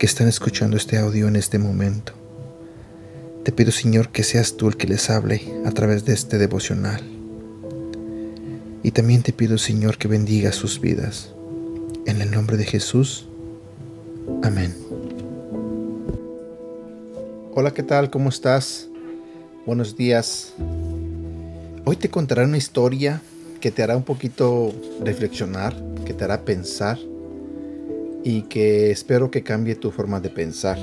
que están escuchando este audio en este momento. Te pido, Señor, que seas tú el que les hable a través de este devocional. Y también te pido, Señor, que bendiga sus vidas. En el nombre de Jesús. Amén. Hola, ¿qué tal? ¿Cómo estás? Buenos días. Hoy te contaré una historia que te hará un poquito reflexionar, que te hará pensar y que espero que cambie tu forma de pensar.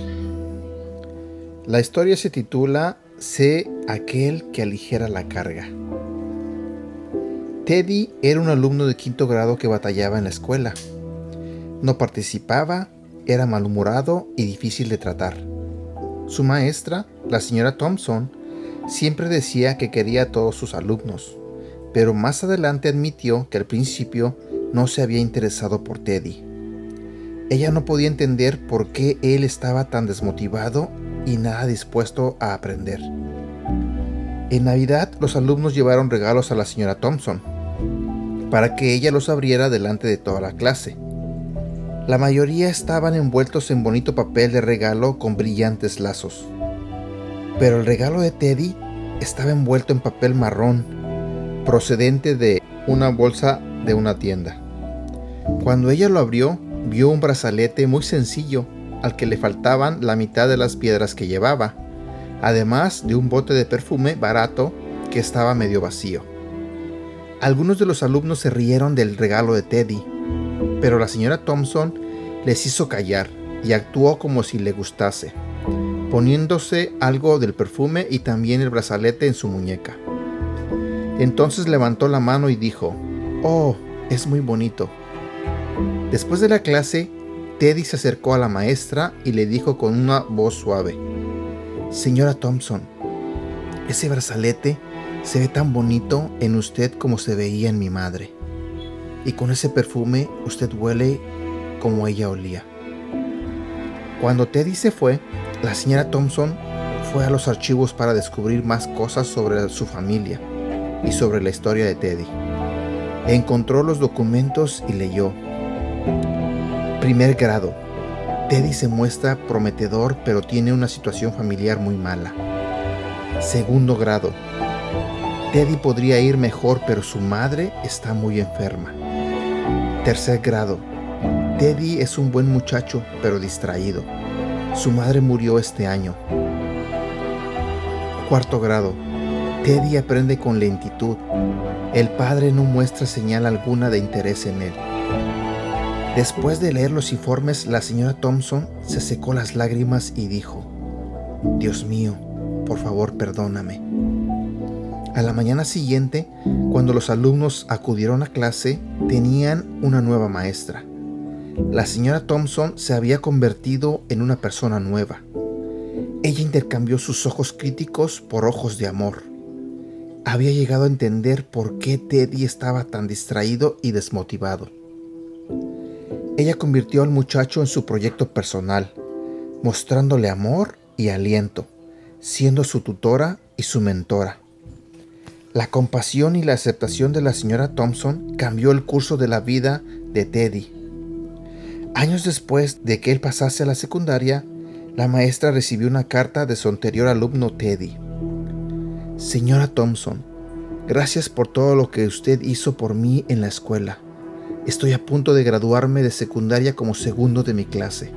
La historia se titula Sé aquel que aligera la carga. Teddy era un alumno de quinto grado que batallaba en la escuela. No participaba, era malhumorado y difícil de tratar. Su maestra, la señora Thompson, siempre decía que quería a todos sus alumnos, pero más adelante admitió que al principio no se había interesado por Teddy. Ella no podía entender por qué él estaba tan desmotivado y nada dispuesto a aprender. En Navidad los alumnos llevaron regalos a la señora Thompson para que ella los abriera delante de toda la clase. La mayoría estaban envueltos en bonito papel de regalo con brillantes lazos. Pero el regalo de Teddy estaba envuelto en papel marrón, procedente de una bolsa de una tienda. Cuando ella lo abrió, vio un brazalete muy sencillo al que le faltaban la mitad de las piedras que llevaba, además de un bote de perfume barato que estaba medio vacío. Algunos de los alumnos se rieron del regalo de Teddy, pero la señora Thompson les hizo callar y actuó como si le gustase, poniéndose algo del perfume y también el brazalete en su muñeca. Entonces levantó la mano y dijo, Oh, es muy bonito. Después de la clase, Teddy se acercó a la maestra y le dijo con una voz suave, Señora Thompson, ese brazalete se ve tan bonito en usted como se veía en mi madre y con ese perfume usted huele como ella olía. Cuando Teddy se fue, la señora Thompson fue a los archivos para descubrir más cosas sobre su familia y sobre la historia de Teddy. Encontró los documentos y leyó. Primer grado. Teddy se muestra prometedor pero tiene una situación familiar muy mala. Segundo grado. Teddy podría ir mejor pero su madre está muy enferma. Tercer grado. Teddy es un buen muchacho, pero distraído. Su madre murió este año. Cuarto grado. Teddy aprende con lentitud. El padre no muestra señal alguna de interés en él. Después de leer los informes, la señora Thompson se secó las lágrimas y dijo, Dios mío, por favor perdóname. A la mañana siguiente, cuando los alumnos acudieron a clase, tenían una nueva maestra. La señora Thompson se había convertido en una persona nueva. Ella intercambió sus ojos críticos por ojos de amor. Había llegado a entender por qué Teddy estaba tan distraído y desmotivado. Ella convirtió al muchacho en su proyecto personal, mostrándole amor y aliento, siendo su tutora y su mentora. La compasión y la aceptación de la señora Thompson cambió el curso de la vida de Teddy. Años después de que él pasase a la secundaria, la maestra recibió una carta de su anterior alumno Teddy. Señora Thompson, gracias por todo lo que usted hizo por mí en la escuela. Estoy a punto de graduarme de secundaria como segundo de mi clase.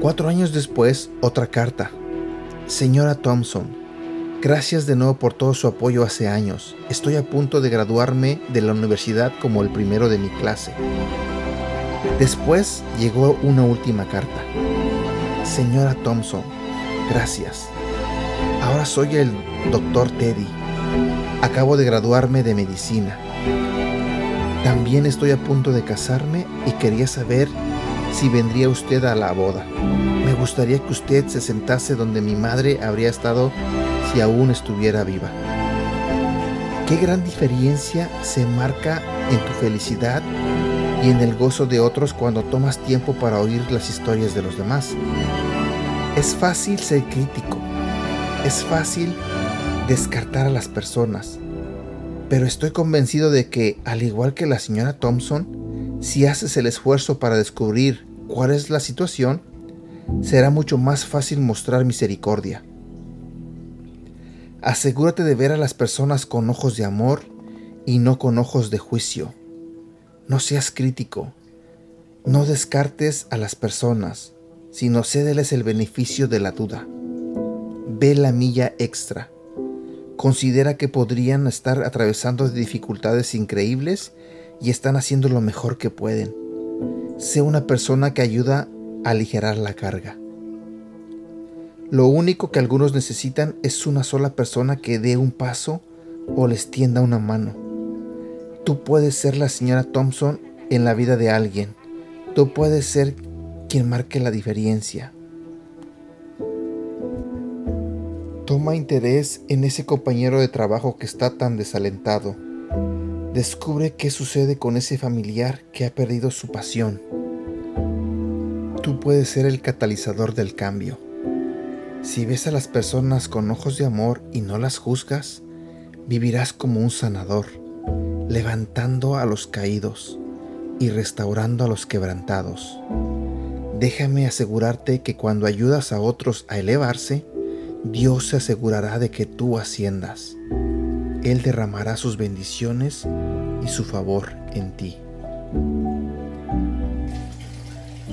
Cuatro años después, otra carta. Señora Thompson, Gracias de nuevo por todo su apoyo hace años. Estoy a punto de graduarme de la universidad como el primero de mi clase. Después llegó una última carta. Señora Thompson, gracias. Ahora soy el doctor Teddy. Acabo de graduarme de medicina. También estoy a punto de casarme y quería saber si vendría usted a la boda. Me gustaría que usted se sentase donde mi madre habría estado si aún estuviera viva. Qué gran diferencia se marca en tu felicidad y en el gozo de otros cuando tomas tiempo para oír las historias de los demás. Es fácil ser crítico, es fácil descartar a las personas, pero estoy convencido de que, al igual que la señora Thompson, si haces el esfuerzo para descubrir cuál es la situación, será mucho más fácil mostrar misericordia. Asegúrate de ver a las personas con ojos de amor y no con ojos de juicio. No seas crítico. No descartes a las personas, sino cédeles el beneficio de la duda. Ve la milla extra. Considera que podrían estar atravesando dificultades increíbles y están haciendo lo mejor que pueden. Sé una persona que ayuda a aligerar la carga. Lo único que algunos necesitan es una sola persona que dé un paso o les tienda una mano. Tú puedes ser la señora Thompson en la vida de alguien. Tú puedes ser quien marque la diferencia. Toma interés en ese compañero de trabajo que está tan desalentado. Descubre qué sucede con ese familiar que ha perdido su pasión. Tú puedes ser el catalizador del cambio. Si ves a las personas con ojos de amor y no las juzgas, vivirás como un sanador, levantando a los caídos y restaurando a los quebrantados. Déjame asegurarte que cuando ayudas a otros a elevarse, Dios se asegurará de que tú asciendas. Él derramará sus bendiciones y su favor en ti.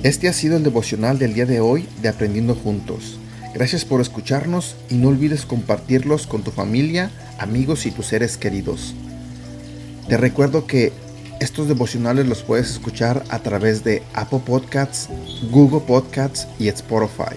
Este ha sido el devocional del día de hoy de Aprendiendo Juntos. Gracias por escucharnos y no olvides compartirlos con tu familia, amigos y tus seres queridos. Te recuerdo que estos devocionales los puedes escuchar a través de Apple Podcasts, Google Podcasts y Spotify.